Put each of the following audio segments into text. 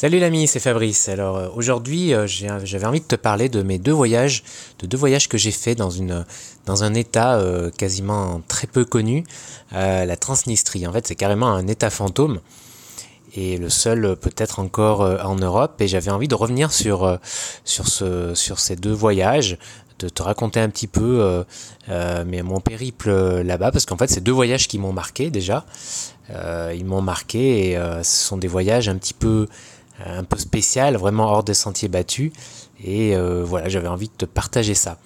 Salut l'ami, c'est Fabrice. Alors euh, aujourd'hui, euh, j'avais envie de te parler de mes deux voyages, de deux voyages que j'ai fait dans un état euh, quasiment très peu connu, la Transnistrie. En fait, c'est carrément un état fantôme et le seul peut-être encore en Europe. Et j'avais envie de revenir sur ces deux voyages, de te raconter un petit peu mais mon périple là-bas, parce qu'en fait, c'est deux voyages qui m'ont marqué déjà. ils m'ont marqué et ce sont des voyages un petit peu un peu spécial, vraiment hors des sentiers battus. Et euh, voilà, j'avais envie de te partager ça.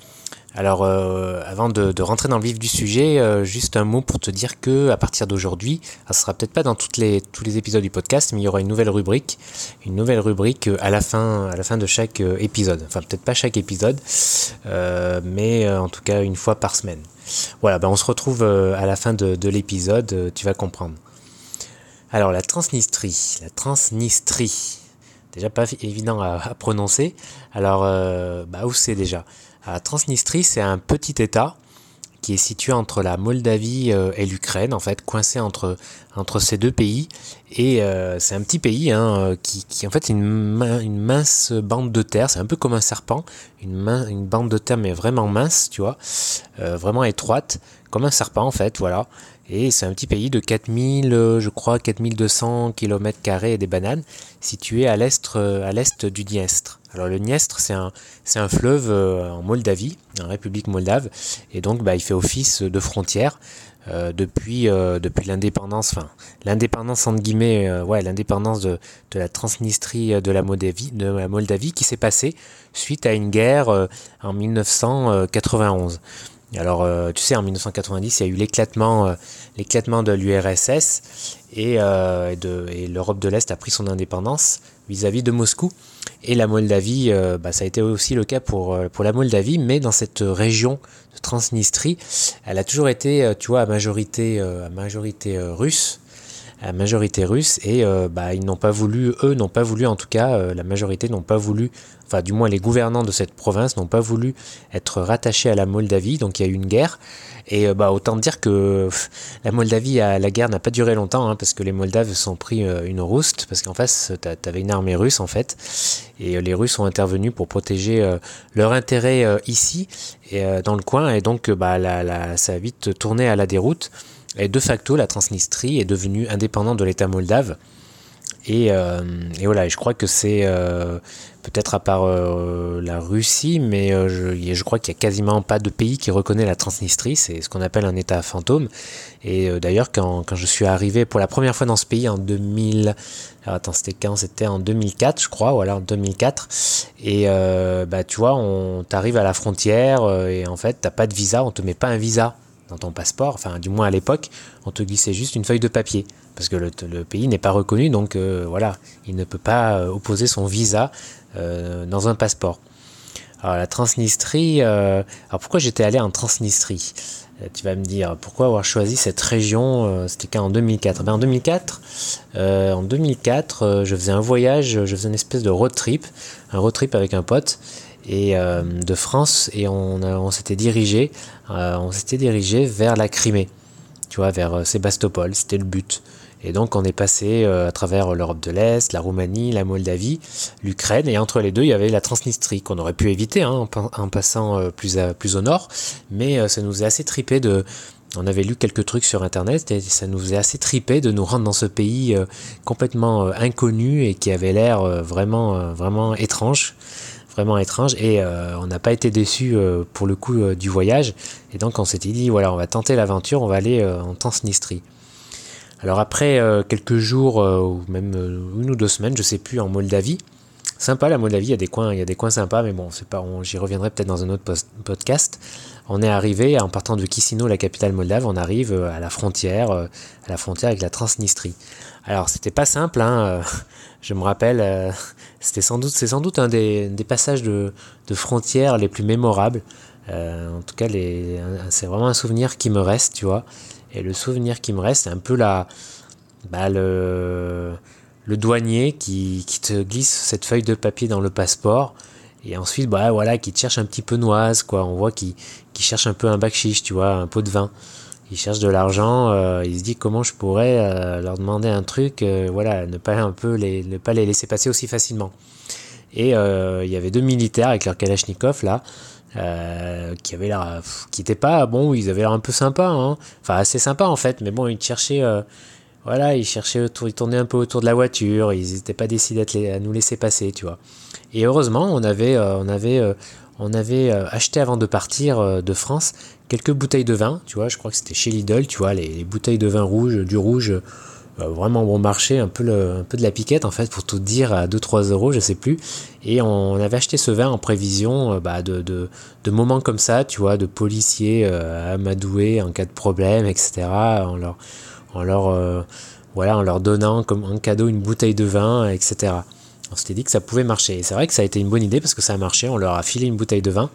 Alors, euh, avant de, rentrer dans le vif du sujet, euh, juste un mot pour te dire que à partir d'aujourd'hui, ce sera peut-être pas dans tous les épisodes du podcast, mais il y aura une nouvelle rubrique, une nouvelle rubrique à la fin, à la fin de chaque épisode. Enfin, peut-être pas chaque épisode, mais en tout cas une fois par semaine. Voilà, ben on se retrouve à la fin de, de l'épisode, tu vas comprendre. Alors, la Transnistrie, la Transnistrie déjà pas évident à, prononcer. Alors, euh, bah, où c'est déjà? À Transnistrie, c'est un petit État qui est situé entre la Moldavie euh, et l'Ukraine, en fait, coincé entre, entre ces deux pays. Et euh, c'est un petit pays hein, qui, qui, en fait, une, une mince bande de terre. C'est un peu comme un serpent, une, une bande de terre, mais vraiment mince, tu vois, vraiment étroite, comme un serpent, en fait, voilà. Et c'est un petit pays de 4000, euh, je crois, 4200 km et des bananes, situé à l'est, euh, à l'est du Dniestre. Alors le Dniestre, c'est un, c'est un fleuve euh, en Moldavie, en République moldave, et donc bah, il fait office de frontière depuis, depuis l'indépendance, enfin l'indépendance entre guillemets, ouais, l'indépendance de, de, la Transnistrie de la Moldavie, de la Moldavie qui s'est passée suite à une guerre en 1991. Alors, euh, tu sais, en 1990, il y a eu l'éclatement, euh, l'éclatement de l'URSS euh, et, l'Europe de l'Est a pris son indépendance vis-à-vis de Moscou. Et la Moldavie, bah, ça a été aussi le cas pour, pour la Moldavie, mais dans cette région de Transnistrie, elle a toujours été, tu vois, à majorité, à majorité russe à majorité russe et bah, ils n'ont pas voulu, eux n'ont pas voulu en tout cas, la majorité n'ont pas voulu enfin du moins les gouvernants de cette province n'ont pas voulu être rattachés à la Moldavie, donc il y a eu une guerre. Et euh, bah, autant dire que la Moldavie, la guerre n'a pas duré longtemps, hein, parce que les Moldaves sont pris euh, une rouste, parce qu'en face, tu avais une armée russe en fait, et euh, les Russes ont intervenu pour protéger leur intérêt ici, et dans le coin, et donc bah, ça a vite tourné à la déroute. Et de facto, la Transnistrie est devenue indépendante de l'État moldave. Et, et, voilà, je crois que c'est peut-être à part euh, la Russie, mais euh, je, crois qu'il n'y a quasiment pas de pays qui reconnaît la Transnistrie, c'est ce qu'on appelle un État fantôme. Et euh, d'ailleurs, quand, je suis arrivé pour la première fois dans ce pays en 2000, alors attends, c'était quand? C'était en 2004, je crois, alors en 2004. Et bah, tu vois, on t'arrive à la frontière et en fait, t'as pas de visa, on te met pas un visa ton passeport, enfin du moins à l'époque, on te glissait juste une feuille de papier, parce que le, pays n'est pas reconnu, donc voilà, il ne peut pas opposer son visa euh, dans un passeport. Alors la Transnistrie, euh, alors pourquoi j'étais allé en Transnistrie? Euh, Tu vas me dire pourquoi avoir choisi cette région C'était qu'en 2004. Ben, en 2004, en 2004, je faisais un voyage, je faisais une espèce de road trip, un road trip avec un pote et de France et on, s'était dirigé, on s'était dirigé vers la Crimée, tu vois, vers Sébastopol. C'était le but. Et donc on est passé euh, à travers l'Europe de l'Est, la Roumanie, la Moldavie, l'Ukraine, et entre les deux il y avait la Transnistrie qu'on aurait pu éviter hein, en, passant euh, plus, plus au nord, mais euh, ça nous est assez tripé de... On avait lu quelques trucs sur internet et ça nous est assez tripé de nous rendre dans ce pays complètement inconnu et qui avait l'air vraiment, vraiment étrange vraiment étrange et on n'a pas été déçu pour le coup du voyage et donc on s'était dit voilà on va tenter l'aventure on va aller en Transnistrie alors après euh, quelques jours euh, ou même euh, une ou deux semaines, je sais plus, en Moldavie. Sympa la Moldavie, il y a des coins, il y a des coins sympas, mais bon, c'est pas, j'y reviendrai peut-être dans un autre podcast. On est arrivé en partant de Kisino, la capitale moldave, on arrive à la frontière, à la frontière avec la Transnistrie. Alors c'était pas simple, hein, je me rappelle, c'était sans doute, c'est sans doute un des, passages de, de, frontières les plus mémorables. en tout cas, c'est vraiment un souvenir qui me reste, tu vois. Et le souvenir qui me reste, c'est un peu la, bah, le, le douanier qui, qui, te glisse cette feuille de papier dans le passeport. Et ensuite, bah, voilà, qui te cherche un petit peu noise, quoi. On voit qu'il cherche un peu un bac chiche, tu vois, un pot de vin. il cherche de l'argent, il se dit comment je pourrais leur demander un truc, voilà, ne pas un peu les, ne pas les laisser passer aussi facilement. Et il y avait deux militaires avec leur Kalachnikov là, qui avaient l'air, qui étaient pas, bon, ils avaient l'air un peu sympa, hein. enfin assez sympa en fait, mais bon, ils cherchaient voilà, ils cherchaient autour, ils tournaient un peu autour de la voiture, ils n'étaient pas décidés à nous laisser passer, tu vois. Et heureusement, on avait, euh, on avait, euh, on avait euh, acheté avant de partir de France quelques bouteilles de vin, tu vois. Je crois que c'était chez Lidl, tu vois, les, bouteilles de vin rouge, du rouge, vraiment bon marché, un peu, le, un peu de la piquette en fait, pour tout dire, à 2-3 euros, je sais plus. Et on avait acheté ce vin en prévision bah, de, de, de, moments comme ça, tu vois, de policiers amadoués en cas de problème, etc. On leur, en leur, euh, voilà, en leur donnant comme un cadeau une bouteille de vin, etc. On s'était dit que ça pouvait marcher. Et c'est vrai que ça a été une bonne idée parce que ça a marché. On leur a filé une bouteille de vin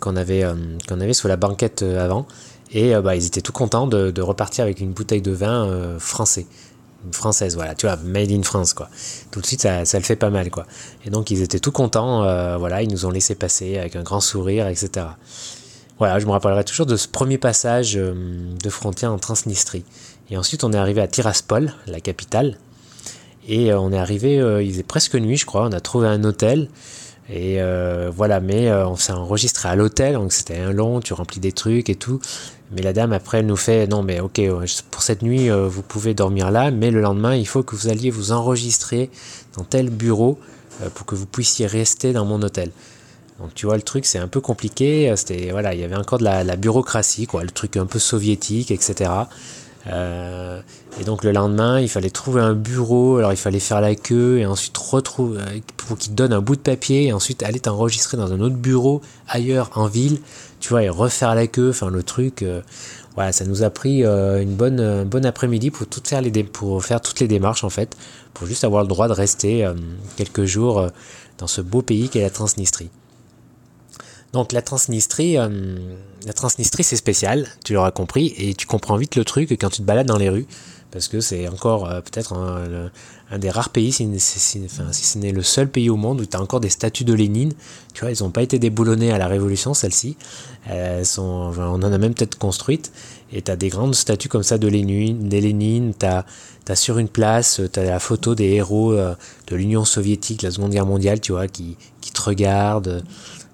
qu'on avait, euh, qu'on avait sur la banquette euh, avant. Et bah, ils étaient tout contents de, repartir avec une bouteille de vin français. Une française, voilà, tu vois, made in France, quoi. Tout de suite, ça, ça le fait pas mal, quoi. Et donc, ils étaient tout contents, voilà, ils nous ont laissé passer avec un grand sourire, etc. Voilà, je me rappellerai toujours de ce premier passage euh, de frontière en Transnistrie. Et ensuite, on est arrivé à Tiraspol, la capitale. Et euh, on est arrivé, euh, il est presque nuit, je crois. On a trouvé un hôtel. Et voilà, mais on s'est enregistré à l'hôtel, donc c'était un long, tu remplis des trucs et tout. Mais la dame, après, elle nous fait Non, mais ok, pour cette nuit, vous pouvez dormir là, mais le lendemain, il faut que vous alliez vous enregistrer dans tel bureau pour que vous puissiez rester dans mon hôtel. Donc tu vois, le truc c'est un peu compliqué. C'était voilà, il y avait encore de la, bureaucratie, quoi, le truc un peu soviétique, etc. Euh, et donc le lendemain, il fallait trouver un bureau, alors il fallait faire la queue et ensuite retrouver euh, pour qu'il donne un bout de papier et ensuite aller t'enregistrer dans un autre bureau ailleurs en ville, tu vois, et refaire la queue. Enfin le truc, euh, voilà, ça nous a pris une bonne, bonne après-midi pour tout faire pour faire toutes les démarches en fait, pour juste avoir le droit de rester quelques jours dans ce beau pays qu'est la Transnistrie. Donc la Transnistrie, euh, la Transnistrie c'est spécial, tu l'auras compris, et tu comprends vite le truc quand tu te balades dans les rues, parce que c'est encore euh, peut-être un, des rares pays, si, ce n'est le seul pays au monde où tu as encore des statues de Lénine. Tu vois, elles n'ont pas été déboulonnées à la Révolution, celles-ci. sont, on en a même peut-être construites. Et tu as des grandes statues comme ça de Lénine, des. Tu as, sur une place, tu as la photo des héros euh, de l'Union soviétique, la Seconde Guerre mondiale, tu vois, qui, qui te regardent.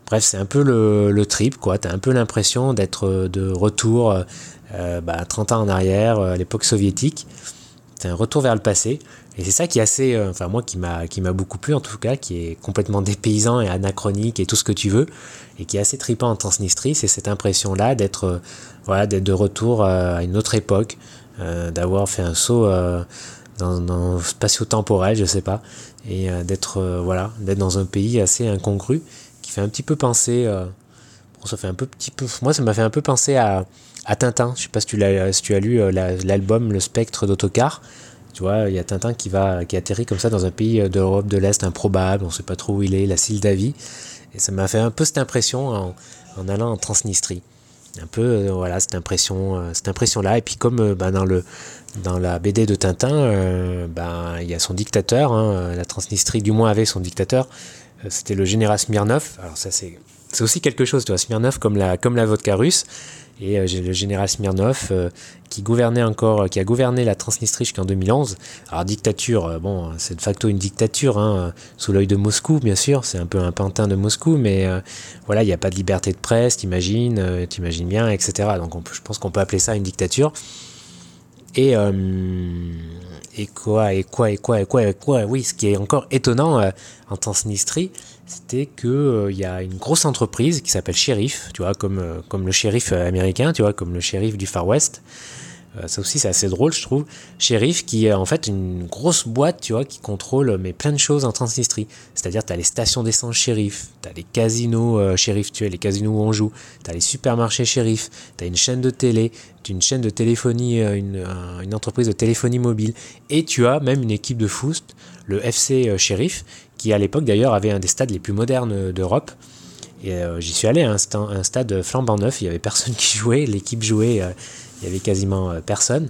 Bref, c'est un peu le, trip, quoi. T'as un peu l'impression d'être euh, de retour euh, euh bah, 30 ans en arrière, euh, à l'époque soviétique. C'est un retour vers le passé. Et c'est ça qui est assez, enfin moi qui m'a beaucoup plu en tout cas, qui est complètement dépaysant et anachronique et tout ce que tu veux, et qui est assez tripant en Transnistrie, c'est cette impression-là d'être voilà de retour à une autre époque, d'avoir fait un saut dans, dans spatio-temporel, je sais pas, et d'être voilà d'être dans un pays assez incongru qui fait un petit peu penser. Euh, ça fait un peu petit peu. Moi, ça m'a fait un peu penser à, à Tintin. Je sais pas si tu, as, si tu as lu euh, l'album Le Spectre d'Autocar. Tu vois, il y a Tintin qui va qui atterrit comme ça dans un pays euh, d'Europe de l'Est improbable, on sait pas trop où il est, la Sildavie. Et ça m'a fait un peu cette impression en, allant en Transnistrie. Un peu, voilà, cette impression, cette impression-là. Et puis comme bah, dans le dans la BD de Tintin, bah, il y a son dictateur, hein, la Transnistrie du moins avait son dictateur, c'était le général Smirnov. Alors ça c'est c'est aussi quelque chose, tu vois, Smirnov comme la comme la vodka russe. Et euh, le général Smirnov euh, qui gouvernait encore, qui a gouverné la Transnistrie jusqu'en 2011. Alors dictature, bon, c'est de facto une dictature, hein, sous l'œil de Moscou, bien sûr. C'est un peu un pantin de Moscou, mais voilà, il n'y a pas de liberté de presse, t'imagines, t'imagines bien, etc. Donc je pense qu'on peut appeler ça une dictature. Et et quoi, et quoi, et quoi, et quoi, et quoi. Oui, ce qui est encore étonnant euh, en Transnistrie, c'était qu'il euh, y a une grosse entreprise qui s'appelle Sheriff, tu vois, comme, euh, comme le shérif américain, tu vois, comme le shérif du Far West. Euh, ça aussi, c'est assez drôle, je trouve. Sheriff, qui est en fait une grosse boîte, tu vois, qui contrôle mais plein de choses en Transnistrie. C'est-à-dire, tu as les stations d'essence Sheriff, tu as les casinos euh, Sheriff, tu as les casinos où on joue, tu as les supermarchés Sheriff, tu as une chaîne de télé, une chaîne de téléphonie, euh, une, entreprise de téléphonie mobile, et tu as même une équipe de foot, le FC Sheriff, qui à l'époque d'ailleurs avait un des stades les plus modernes d'Europe. Et j'y suis allé, à un, un, stade flambant neuf, il y avait personne qui jouait, l'équipe jouait il y avait quasiment euh, personne.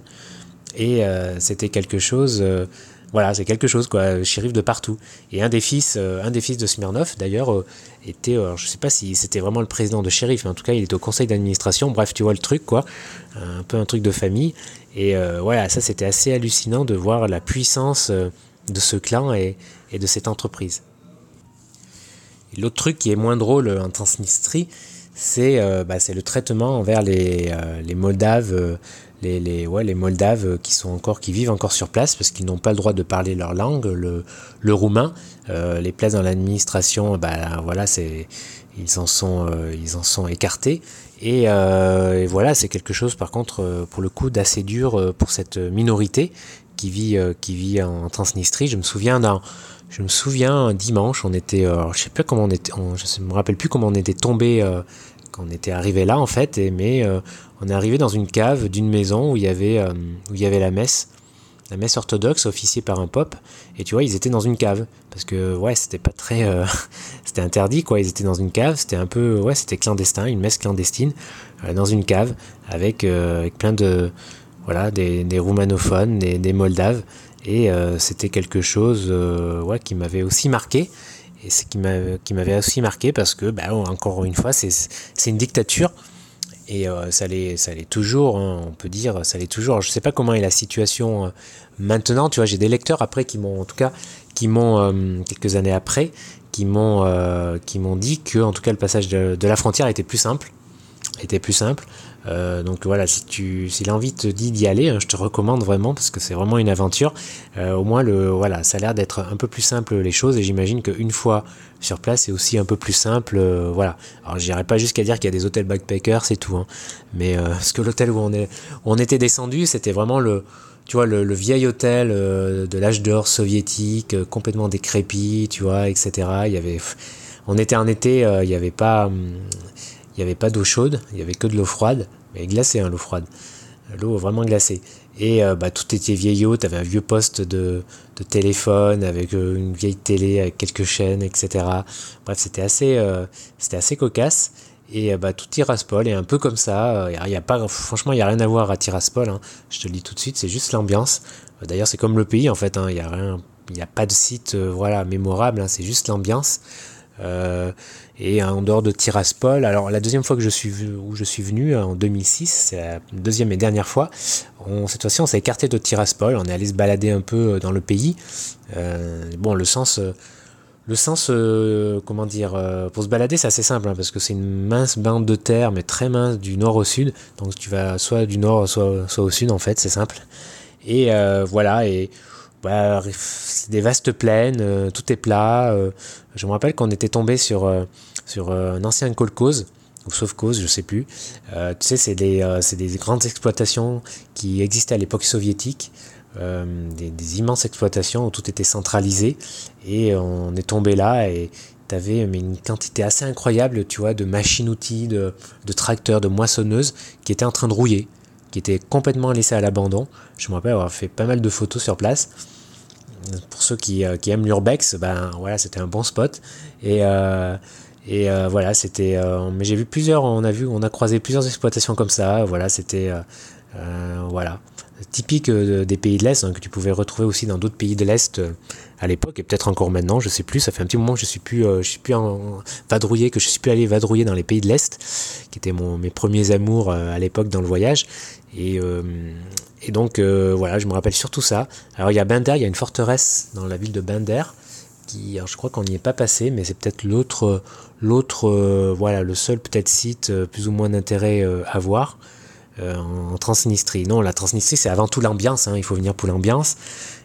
Et euh, c'était quelque chose, euh, voilà, c'est quelque chose, quoi. Shérif de partout. Et un des fils, un des fils de Smirnov, d'ailleurs, était, euh, je sais pas si c'était vraiment le président de shérif, mais en tout cas, il était au conseil d'administration. Bref, tu vois le truc, quoi. Un peu un truc de famille. Et voilà, ça, c'était assez hallucinant de voir la puissance de ce clan et, de cette entreprise. L'autre truc qui est moins drôle en Transnistrie, c'est bah, le traitement envers les, les Moldaves les, les, ouais, les Moldaves qui sont encore qui vivent encore sur place parce qu'ils n'ont pas le droit de parler leur langue, le, le roumain. Euh, les places dans l'administration, bah voilà, ils en sont euh, ils en sont écartés. Et, euh, et voilà, c'est quelque chose par contre euh, pour le coup d'assez dur euh, pour cette minorité qui vit qui vit en Transnistrie. Je me souviens d'un je me souviens dimanche, on était, je sais pas comment on était, je me rappelle plus comment on était tombé on était arrivé là en fait, mais euh, on est arrivé dans une cave d'une maison où il y avait euh, la messe, la messe orthodoxe officiée par un pop, et tu vois ils étaient dans une cave parce que ouais c'était pas très, euh, c'était interdit quoi, ils étaient dans une cave, c'était un peu ouais c'était clandestin, une messe clandestine dans une cave avec plein de voilà des, roumanophones, des, des moldaves et c'était quelque chose ouais qui m'avait aussi marqué et ce qui m'avait aussi marqué parce que, bah, encore une fois, c'est une dictature. Et euh, ça l'est toujours, hein, on peut dire, ça l'est toujours. je sais pas comment est la situation euh, maintenant. Tu vois, j'ai des lecteurs après qui m'ont, en tout cas, qui m'ont euh, quelques années après, qui m'ont, qui m'ont dit que, en tout cas, le passage de, de la frontière était plus simple, était plus simple. Euh, donc voilà, si si l'envie te dit d'y aller, hein, je te recommande vraiment parce que c'est vraiment une aventure. Euh, au moins le, voilà, ça a l'air d'être un peu plus simple les choses et j'imagine qu'une fois sur place, c'est aussi un peu plus simple. Euh, voilà. Alors j'irai pas jusqu'à dire qu'il y a des hôtels backpackers, c'est tout. Hein. Mais parce que l'hôtel où on est, on était descendu, c'était vraiment le, tu vois, le, vieil hôtel de l'âge d'or soviétique, complètement décrépit, tu vois, etc. Il y avait, on était en été, il n'y avait pas, hum, il n'y avait pas d'eau chaude, il n'y avait que de l'eau froide, mais glacée, hein, l'eau froide. L'eau vraiment glacée. Et euh, bah, tout était vieillot, tu avais un vieux poste de, téléphone avec euh, une vieille télé avec quelques chaînes, etc. Bref, c'était assez, euh, assez cocasse. Et bah, tout Tiraspol est un peu comme ça. Y a pas, franchement, il n'y a rien à voir à Tiraspol. Hein. Je te le dis tout de suite, c'est juste l'ambiance. D'ailleurs, c'est comme le pays en fait. Hein. Il n'y a rien, il n'y a pas de site voilà mémorable. C'est juste l'ambiance. Euh, et en dehors de Tiraspol, alors la deuxième fois que je suis où je suis venu en 2006, c'est la deuxième et dernière fois. Cette fois-ci, on s'est écarté de Tiraspol, on est allé se balader un peu euh, dans le pays. Euh, bon, le sens, le sens, comment dire, pour se balader, c'est assez simple hein, parce que c'est une mince bande de terre, mais très mince du nord au sud. Donc tu vas soit du nord, soit, soit au sud en fait, c'est simple. Et voilà et bah, c'est des vastes plaines, euh, tout est plat. Euh, je me rappelle qu'on était tombé sur, euh, sur un ancien kolkhoz, ou sauf cause, je sais plus. tu sais, c'est des, des, grandes exploitations qui existaient à l'époque soviétique. Des, immenses exploitations où tout était centralisé et on est tombé là et tu avais mais une quantité assez incroyable tu vois de machines-outils, de, de tracteurs, de moissonneuses qui étaient en train de rouiller qui était complètement laissé à l'abandon. Je me rappelle avoir fait pas mal de photos sur place. Pour ceux qui, euh, qui aiment l'urbex, ben voilà, c'était un bon spot. Et, euh, et euh, voilà, c'était. mais j'ai vu plusieurs, on a vu, on a croisé plusieurs exploitations comme ça. Voilà, c'était voilà typique des pays de l'Est, hein, que tu pouvais retrouver aussi dans d'autres pays de l'Est à l'époque, et peut-être encore maintenant, je sais plus, ça fait un petit moment que je suis plus, je suis plus en, vadrouillé, que je suis plus allé vadrouiller dans les pays de l'Est, qui étaient mon, mes premiers amours à l'époque dans le voyage, et, euh, et donc euh, voilà, je me rappelle surtout ça. Alors il y a Bender, il y a une forteresse dans la ville de Bender, qui, je crois qu'on n'y est pas passé, mais c'est peut-être l'autre, l'autre, euh, voilà, le seul peut-être site plus ou moins d'intérêt à voir en, Transnistrie. Non, la Transnistrie c'est avant tout l'ambiance, hein, il faut venir pour l'ambiance,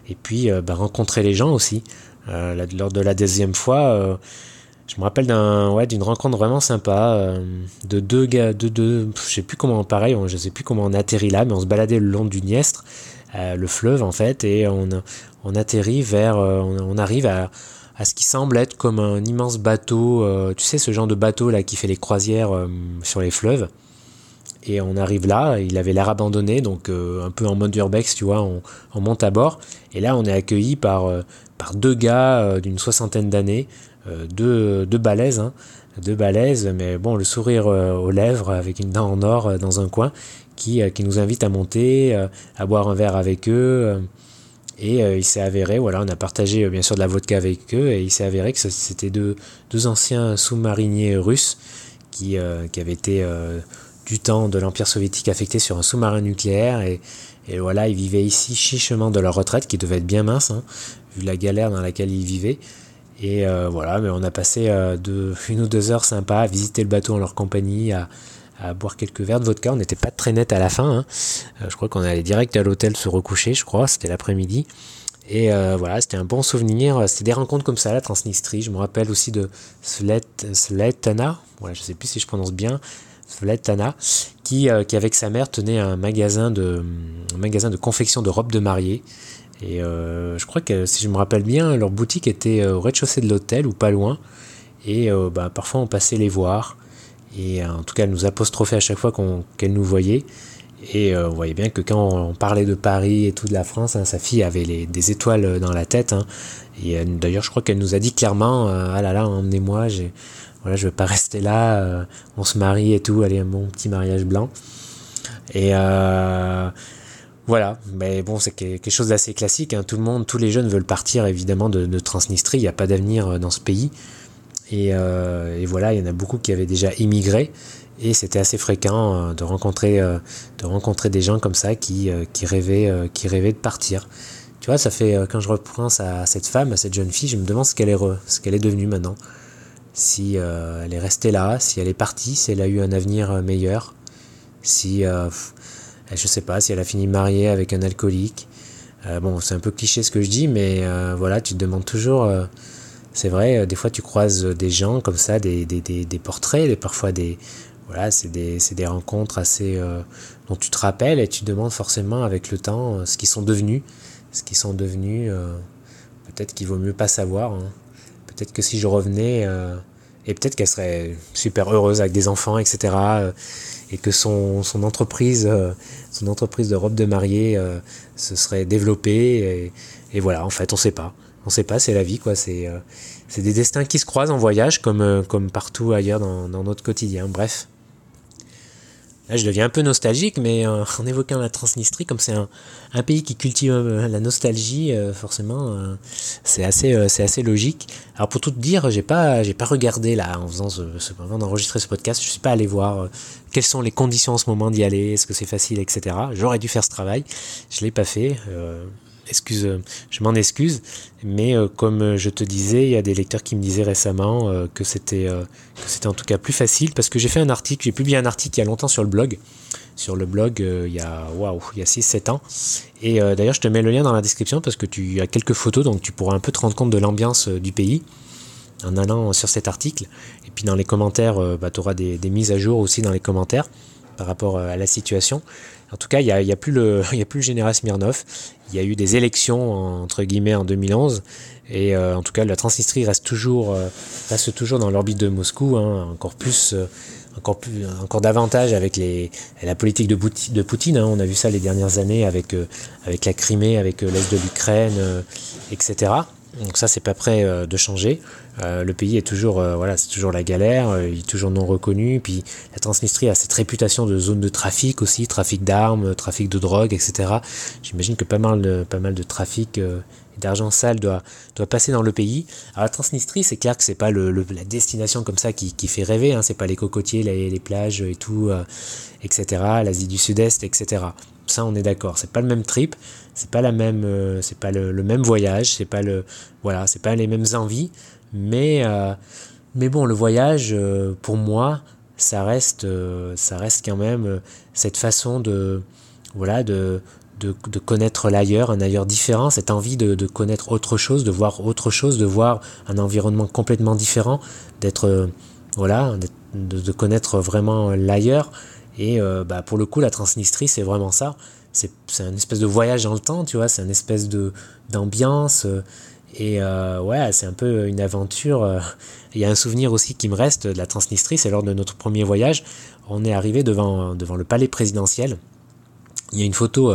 et puis bah, rencontrer les gens aussi. lors de la deuxième fois je me rappelle d'un ouais d'une rencontre vraiment sympa euh, de deux gars de deux je sais plus comment pareil je sais plus comment on atterrit là mais on se baladait le long du Niestre euh, le fleuve en fait et on on atterrit vers euh, on, arrive à à ce qui semble être comme un immense bateau tu sais ce genre de bateau là qui fait les croisières sur les fleuves et on arrive là, il avait l'air abandonné, donc un peu en mode urbex, tu vois, on, on, monte à bord, et là on est accueilli par, par deux gars d'une soixantaine d'années, euh, deux, deux balaises, hein, deux mais bon, le sourire euh, aux lèvres avec une dent en or euh, dans un coin qui, qui nous invite à monter, à boire un verre avec eux. Et il s'est avéré, voilà, on a partagé bien sûr de la vodka avec eux, et il s'est avéré que c'était deux, deux anciens sous-mariniers russes qui, qui avaient été du temps de l'Empire soviétique affectés sur un sous-marin nucléaire. Et, voilà, ils vivaient ici chichement de leur retraite, qui devait être bien mince, hein, vu la galère dans laquelle ils vivaient. Et euh, voilà, mais on a passé euh, une ou deux heures sympas à visiter le bateau en leur compagnie, à, boire quelques verres de vodka. On n'était pas très net à la fin. Hein. Euh, je crois qu'on allait direct à l'hôtel se recoucher, je crois. C'était l'après-midi. Et voilà, c'était un bon souvenir. C'était des rencontres comme ça, la Transnistrie. Je me rappelle aussi de Slet, Sletana. Voilà, je sais plus si je prononce bien. Sletana, qui, qui avec sa mère tenait un magasin de, magasin de confection de robes de mariée. Et euh, je crois que si je me rappelle bien, leur boutique était euh, au rez-de-chaussée de l'hôtel ou pas loin. Et euh, bah, parfois on passait les voir. Et en tout cas, elle nous apostrophait à chaque fois qu'elle nous voyait. Et on voyait bien que quand on parlait de Paris et tout de la France, hein, sa fille avait des étoiles dans la tête. Hein. Et d'ailleurs, je crois qu'elle nous a dit clairement Ah là là, emmenez-moi, voilà, je veux pas rester là, on se marie et tout, allez, bon petit mariage blanc. Et voilà, mais bon, c'est quelque chose d'assez classique. Hein. Tout le monde, tous les jeunes veulent partir évidemment de, Transnistrie. Il n'y a pas d'avenir euh, dans ce pays. Euh, et, voilà, il y en a beaucoup qui avaient déjà immigré. Et c'était assez fréquent euh, de rencontrer, de rencontrer des gens comme ça qui, qui, rêvaient, qui rêvaient de partir. Tu vois, ça fait quand je reprends à cette femme, à cette jeune fille, je me demande ce qu'elle est, ce qu'elle est devenue maintenant. Si elle est restée là, si elle est partie, si elle a eu un avenir meilleur, si je sais pas si elle a fini mariée avec un alcoolique. Euh, bon, c'est un peu cliché ce que je dis, mais euh, voilà, tu te demandes toujours. Euh, c'est vrai, des fois tu croises des gens comme ça, des, des, des, portraits, des, parfois des. Voilà, c'est des, des, rencontres assez. dont tu te rappelles et tu te demandes forcément avec le temps ce qu'ils sont devenus. Ce qu'ils sont devenus. peut-être qu'il vaut mieux pas savoir. Hein. Peut-être que si je revenais. et peut-être qu'elle serait super heureuse avec des enfants, etc et que son, son entreprise, euh, son entreprise de robe de mariée euh, se serait développée. Et, voilà, en fait, on sait pas. On sait pas, c'est la vie, quoi. C'est euh, c'est des destins qui se croisent en voyage, comme, comme partout ailleurs dans, dans notre quotidien. Bref. Je deviens un peu nostalgique, mais euh, en évoquant la Transnistrie, comme c'est un, pays qui cultive euh, la nostalgie, euh, forcément, c'est assez, assez logique. Alors pour tout te dire, j'ai pas, pas regardé là en faisant ce, ce avant d'enregistrer ce podcast, je suis pas allé voir quelles sont les conditions en ce moment d'y aller, est-ce que c'est facile, etc. J'aurais dû faire ce travail, je l'ai pas fait excuse, je m'en excuse, mais euh, comme je te disais, il y a des lecteurs qui me disaient récemment euh, que c'était euh, en tout cas plus facile parce que j'ai fait un article, j'ai publié un article il y a longtemps sur le blog, sur le blog il y a waouh, il y a 6 7 ans. Et d'ailleurs je te mets le lien dans la description parce que tu as quelques photos donc tu pourras un peu te rendre compte de l'ambiance du pays en allant sur cet article. Et puis dans les commentaires bah, tu auras des mises à jour aussi dans les commentaires par rapport à la situation. En tout cas, il n'y a, y a, plus le, a plus le général Smirnov. Il y a eu des élections, entre guillemets, en 2011. Et euh, en tout cas, la Transnistrie reste toujours, euh, reste toujours dans l'orbite de Moscou, hein, encore plus, euh, encore plus, encore davantage avec la politique. De Poutine hein. On a vu ça les dernières années avec, avec la Crimée, avec l'est de l'Ukraine, etc. Donc ça, c'est pas prêt euh, de changer. Euh, le pays est toujours, euh, voilà, c'est toujours la galère, il est toujours non reconnu. Puis la Transnistrie a cette réputation de zone de trafic aussi, trafic d'armes, trafic de drogue, etc. J'imagine que pas mal de, pas mal de trafic d'argent sale doit, doit passer dans le pays. Alors la Transnistrie, c'est clair que c'est pas le, la destination comme ça qui, qui fait rêver, hein. c'est pas les cocotiers, les, les plages et tout, etc. L'Asie du Sud-Est, etc. Ça, on est d'accord. C'est pas le même trip, c'est pas euh, pas le, même voyage, c'est pas le, voilà, c'est pas les mêmes envies. Mais, euh, mais bon, le voyage, euh, pour moi, ça reste, ça reste quand même cette façon de, voilà, de, connaître l'ailleurs, un ailleurs différent, cette envie de, de, connaître autre chose, de voir autre chose, de voir un environnement complètement différent, d'être, voilà, de, de connaître vraiment l'ailleurs. Et euh, bah, pour le coup, la Transnistrie, c'est vraiment ça. C'est un espèce de voyage dans le temps, tu vois, c'est une espèce d'ambiance. Euh, et euh, ouais, c'est un peu une aventure. Il y a un souvenir aussi qui me reste de la Transnistrie, c'est lors de notre premier voyage. On est arrivé devant, devant le palais présidentiel. Il y a une photo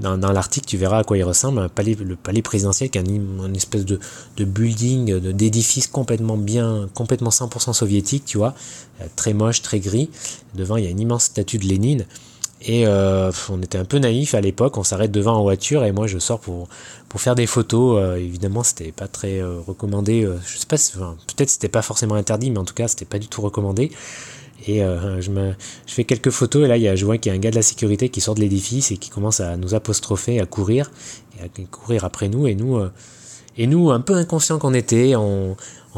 dans, l'article, tu verras à quoi il ressemble, un palais, le palais présidentiel qui est une espèce de, de building, d'édifice complètement bien, complètement 100% soviétique, tu vois, euh, très moche, très gris. Devant, il y a une immense statue de Lénine. Et euh, on était un peu naïf à l'époque, on s'arrête devant en voiture et moi je sors pour, pour faire des photos. Euh, évidemment, c'était pas très euh, recommandé. je sais pas, enfin, peut-être c'était pas forcément interdit, mais en tout cas, c'était pas du tout recommandé. Et je, me, je fais quelques photos et là, il y a, je vois qu'il y a un gars de la sécurité qui sort de l'édifice et qui commence à nous apostropher, à courir, et à courir après nous. Et nous, et nous un peu inconscients qu'on était, on,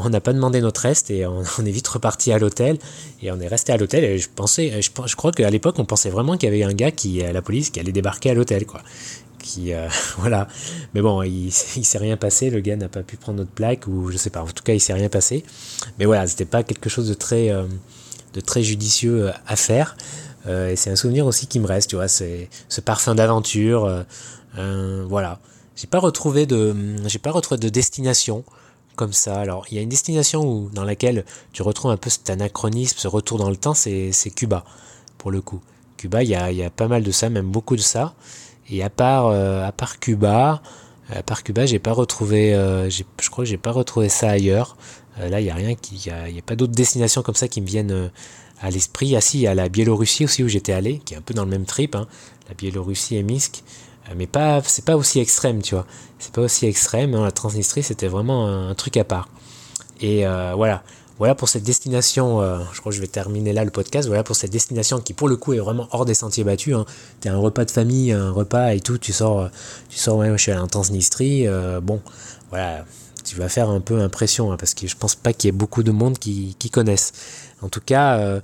n'a pas demandé notre reste et on, est vite reparti à l'hôtel. Et on est resté à l'hôtel et je pensais je, je crois qu'à l'époque on pensait vraiment qu'il y avait un gars qui la police qui allait débarquer à l'hôtel quoi. Qui euh, voilà. Mais bon il, il s'est rien passé. Le gars n'a pas pu prendre notre plaque ou je sais pas. En tout cas il s'est rien passé. Mais voilà c'était pas quelque chose de très euh, de très judicieux à faire euh, et c'est un souvenir aussi qui me reste tu vois c'est ce parfum d'aventure voilà j'ai pas retrouvé de j'ai pas retrouvé de destination comme ça. Alors, il y a une destination où, dans laquelle tu retrouves un peu cet anachronisme, ce retour dans le temps, c'est Cuba, pour le coup. Cuba, il y a, y a, pas mal de ça, même beaucoup de ça. Et à part, euh, à part Cuba, à part Cuba, j'ai pas retrouvé, euh, je crois j'ai pas retrouvé ça ailleurs. Euh, là, il y a rien qui, y a, pas d'autres destinations comme ça qui me viennent à l'esprit. Ah si, a la Biélorussie aussi où j'étais allé, qui est un peu dans le même trip. Hein. La Biélorussie et Minsk. Euh, mais pas, c'est pas aussi extrême, tu vois. C'est pas aussi extrême. Hein. La Transnistrie, c'était vraiment un, truc à part. Et euh, voilà. Voilà pour cette destination, euh, je crois que je vais terminer là le podcast, voilà pour cette destination qui pour le coup est vraiment hors des sentiers battus. Hein. Tu un repas de famille, un repas et tout, tu sors, tu sors suis à la Transnistrie, bon, voilà, tu vas faire un peu impression, hein, parce que je pense pas qu'il y ait beaucoup de monde qui, qui connaissent. En tout cas,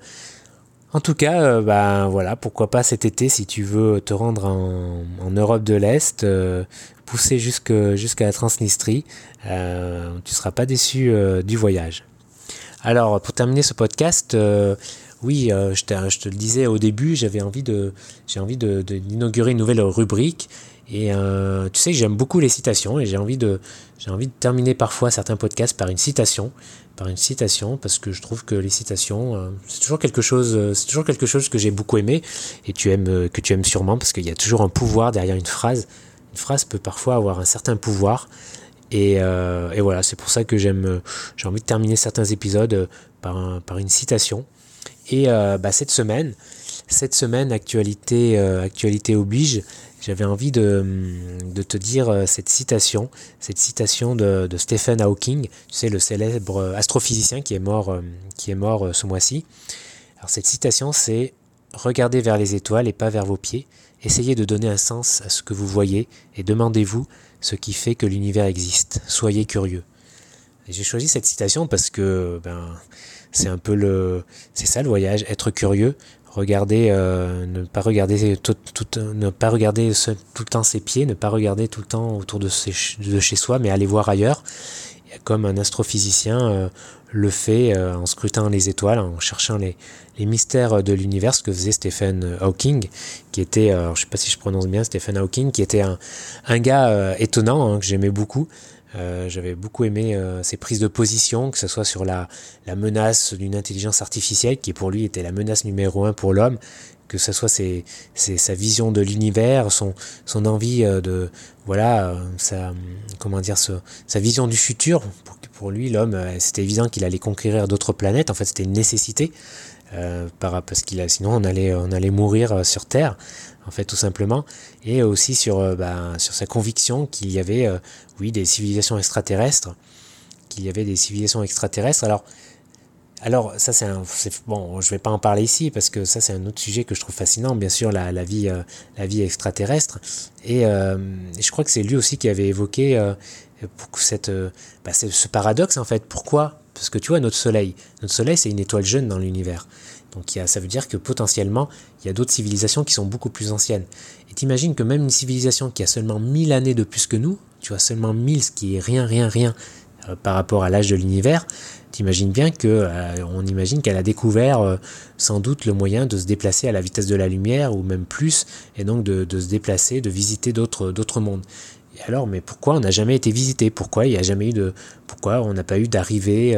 en tout cas, euh, bah, voilà, pourquoi pas cet été si tu veux te rendre en, Europe de l'Est, euh, pousser jusqu'à la Transnistrie, euh, tu seras pas déçu euh, du voyage. Alors, pour terminer ce podcast, oui, je, te, le disais au début, j'avais envie j'ai envie d'inaugurer une nouvelle rubrique. Et tu sais, j'aime beaucoup les citations et j'ai envie de, terminer parfois certains podcasts par une citation parce que je trouve que les citations euh, c'est toujours quelque chose euh, c'est toujours quelque chose que j'ai beaucoup aimé et tu aimes euh, que tu aimes sûrement parce qu'il y a toujours un pouvoir derrière une phrase une phrase peut parfois avoir un certain pouvoir et, et voilà c'est pour ça que j'aime j'ai envie de terminer certains épisodes par, par une citation et bah, cette semaine cette semaine actualité actualité oblige j'avais envie de, de, te dire euh, cette citation, cette citation de, de, Stephen Hawking, tu sais, le célèbre astrophysicien qui est mort, euh, qui est mort euh, ce mois-ci. Alors cette citation, c'est Regardez vers les étoiles et pas vers vos pieds. Essayez de donner un sens à ce que vous voyez et demandez-vous ce qui fait que l'univers existe. Soyez curieux. J'ai choisi cette citation parce que ben, c'est un peu le, c'est ça le voyage, être curieux regarder, euh, ne pas regarder tout, ne pas regarder tout le temps ses pieds, ne pas regarder tout le temps autour de, de chez soi, mais aller voir ailleurs. Comme un astrophysicien euh, le fait euh, en scrutant les étoiles, en cherchant les, les mystères de l'univers, ce que faisait Stephen Hawking, qui était, alors je sais pas si je prononce bien Stephen Hawking, qui était un, un gars étonnant hein, que j'aimais beaucoup. Euh, j'avais beaucoup aimé euh, ses prises de position, que ce soit sur la, la menace d'une intelligence artificielle, qui pour lui était la menace numéro un pour l'homme, que ce soit ses, ses, sa vision de l'univers, son, son envie euh, de, voilà, sa, comment dire, ce, sa vision du futur. Pour, pour lui, l'homme, c'était évident qu'il allait conquérir d'autres planètes. En fait, c'était une nécessité. Euh, parce qu'il sinon on allait, on allait mourir sur Terre en fait, tout simplement, et aussi sur, euh, bah, sur sa conviction qu'il y avait, euh, oui, des civilisations extraterrestres, qu'il y avait des civilisations extraterrestres. Alors, alors ça c'est un, bon, je vais pas en parler ici parce que ça c'est un autre sujet que je trouve fascinant, bien sûr la, la vie, euh, la vie extraterrestre. Et, je crois que c'est lui aussi qui avait évoqué pour cette, bah, ce paradoxe en fait. Pourquoi? Parce que tu vois notre Soleil, notre Soleil c'est une étoile jeune dans l'univers. Donc ça veut dire que potentiellement, il y a d'autres civilisations qui sont beaucoup plus anciennes. Et t'imagines que même une civilisation qui a seulement 1000 années de plus que nous, tu vois, seulement 1000, ce qui est rien, rien, rien euh, par rapport à l'âge de l'univers, t'imagines bien que euh, on imagine qu'elle a découvert euh, sans doute le moyen de se déplacer à la vitesse de la lumière ou même plus, et donc de, se déplacer, de visiter d'autres mondes. Et alors, mais pourquoi on n'a jamais été visité? Pourquoi il n'y a jamais eu de, pourquoi on n'a pas eu d'arrivée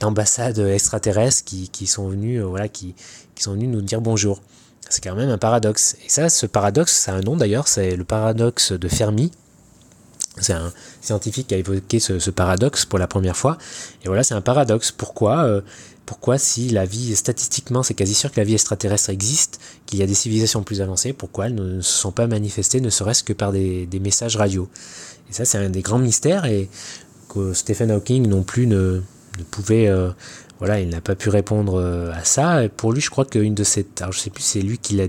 d'ambassades extraterrestres qui, sont venus, euh, voilà, qui, qui sont venus nous dire bonjour? C'est quand même un paradoxe. Et ça, ce paradoxe, ça a un nom d'ailleurs, c'est le paradoxe de Fermi. C'est un scientifique qui a évoqué ce, paradoxe pour la première fois. Et voilà, c'est un paradoxe. Pourquoi euh, Pourquoi si la vie, statistiquement, c'est quasi sûr que la vie extraterrestre existe, qu'il y a des civilisations plus avancées, pourquoi elles ne se sont pas manifestées, ne serait-ce que par des, messages radio? Et ça, c'est un des grands mystères et que Stephen Hawking non plus ne, pouvait... Euh, voilà, il n'a pas pu répondre euh, à ça. Pour lui, je crois qu'une de ses... L'a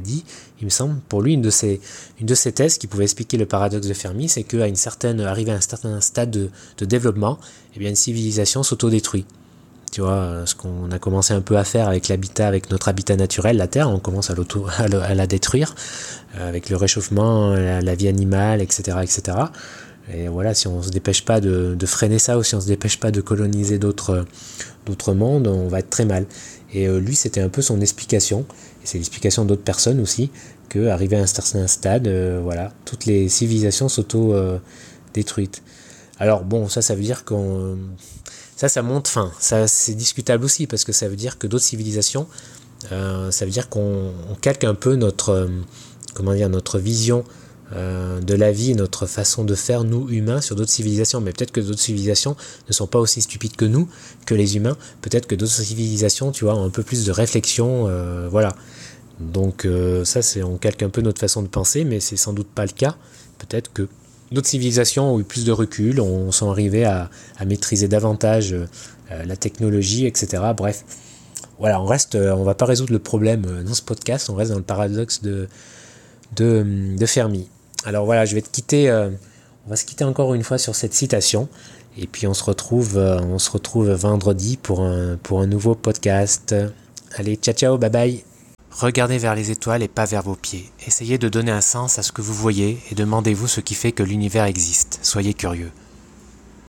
une de ses, thèses qui pouvait expliquer le paradoxe de Fermi, c'est qu'à une certaine, à un certain stade de, développement, eh bien, une civilisation s'autodétruit. Tu vois, ce qu'on a commencé un peu à faire avec l'habitat, avec notre habitat naturel, la Terre, on commence à, la détruire, euh, avec le réchauffement, la, vie animale, etc., etc. Et voilà, si on ne se dépêche pas de, freiner ça, ou si on ne se dépêche pas de coloniser d'autres d'autres mondes, on va être très mal. Et euh, lui, c'était un peu son explication, et c'est l'explication d'autres personnes aussi, que arrivé à un certain stade, euh, voilà, toutes les civilisations s'auto-détruites. Alors bon, ça, ça veut dire qu'on... Ça, ça monte, fin, ça c'est discutable aussi, parce que ça veut dire que d'autres civilisations, euh, ça veut dire qu'on calque un peu notre, comment dire, notre vision euh, de la vie, notre façon de faire, nous humains, sur d'autres civilisations. Mais peut-être que d'autres civilisations ne sont pas aussi stupides que nous, que les humains. Peut-être que d'autres civilisations, tu vois, ont un peu plus de réflexion. Euh, voilà. Donc euh, ça, c'est on calque un peu notre façon de penser, mais c'est sans doute pas le cas. Peut-être que d'autres civilisations ont eu plus de recul, on sont arrivés à, maîtriser davantage la technologie, etc. Bref, voilà, on reste, on va pas résoudre le problème dans ce podcast, on reste dans le paradoxe de, de, de Fermi. Alors voilà, je vais te quitter. Euh, on va se quitter encore une fois sur cette citation. Et puis on se retrouve, euh, on se retrouve vendredi pour un, pour un nouveau podcast. Allez, ciao ciao, bye bye. Regardez vers les étoiles et pas vers vos pieds. Essayez de donner un sens à ce que vous voyez et demandez-vous ce qui fait que l'univers existe. Soyez curieux.